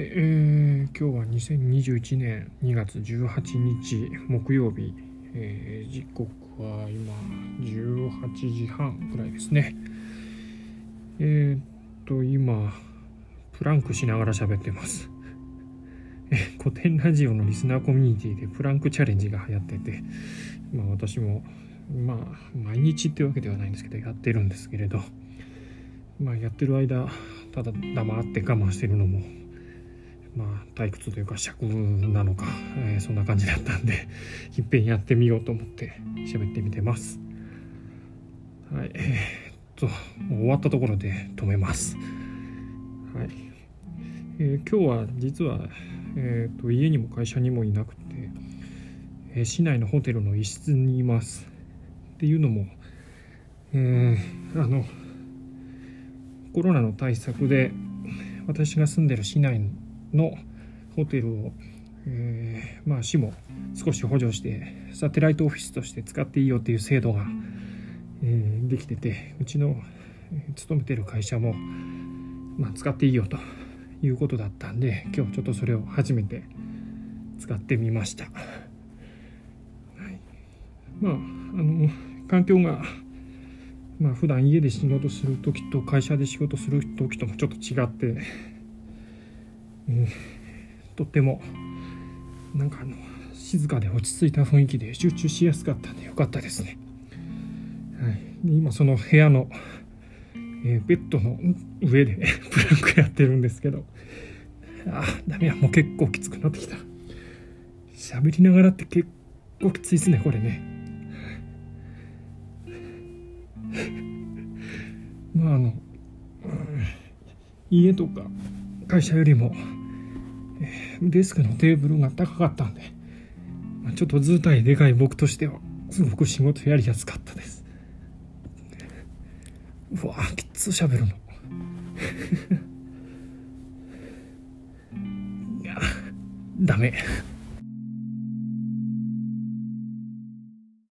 えー、今日は2021年2月18日木曜日、えー、時刻は今18時半ぐらいですね。えー、っと、今、プランクしながら喋ってます。古典ラジオのリスナーコミュニティでプランクチャレンジが流行ってて、まあ私も、まあ毎日ってわけではないんですけど、やってるんですけれど、まあやってる間、ただ黙って我慢してるのもまあ退屈というか尺なのか、えー、そんな感じだったんでいっぺんやってみようと思って喋ってみてます。はいえー、っと終わったところで止めます。はい、えー、今日は実は、えー、と家にも会社にもいなくて、え市内のホテルの一室にいます。っていうのもえー、あのコロナの対策で私が住んでる市内ののホテルを、えー、まあ、市も少し補助してサテライトオフィスとして使っていいよっていう制度が、えー、できててうちの勤めてる会社も、まあ、使っていいよということだったんで今日ちょっとそれを初めて使ってみました。はい、まああの環境がまあ普段家で仕事する時と会社で仕事する時ともちょっと違ってうん、とってもなんかあの静かで落ち着いた雰囲気で集中しやすかったんでよかったですね。はい、今その部屋の、えー、ベッドの上で プランクやってるんですけど。あダメやもう結構きつくなってきた。喋りながらって結構きついですねこれね。まああの、うん、家とか会社よりもデスクのテーブルが高かったんで、ちょっと図体でかい僕としては、すごく仕事やりやすかったです。うわきつ喋るの。いや、ダメ。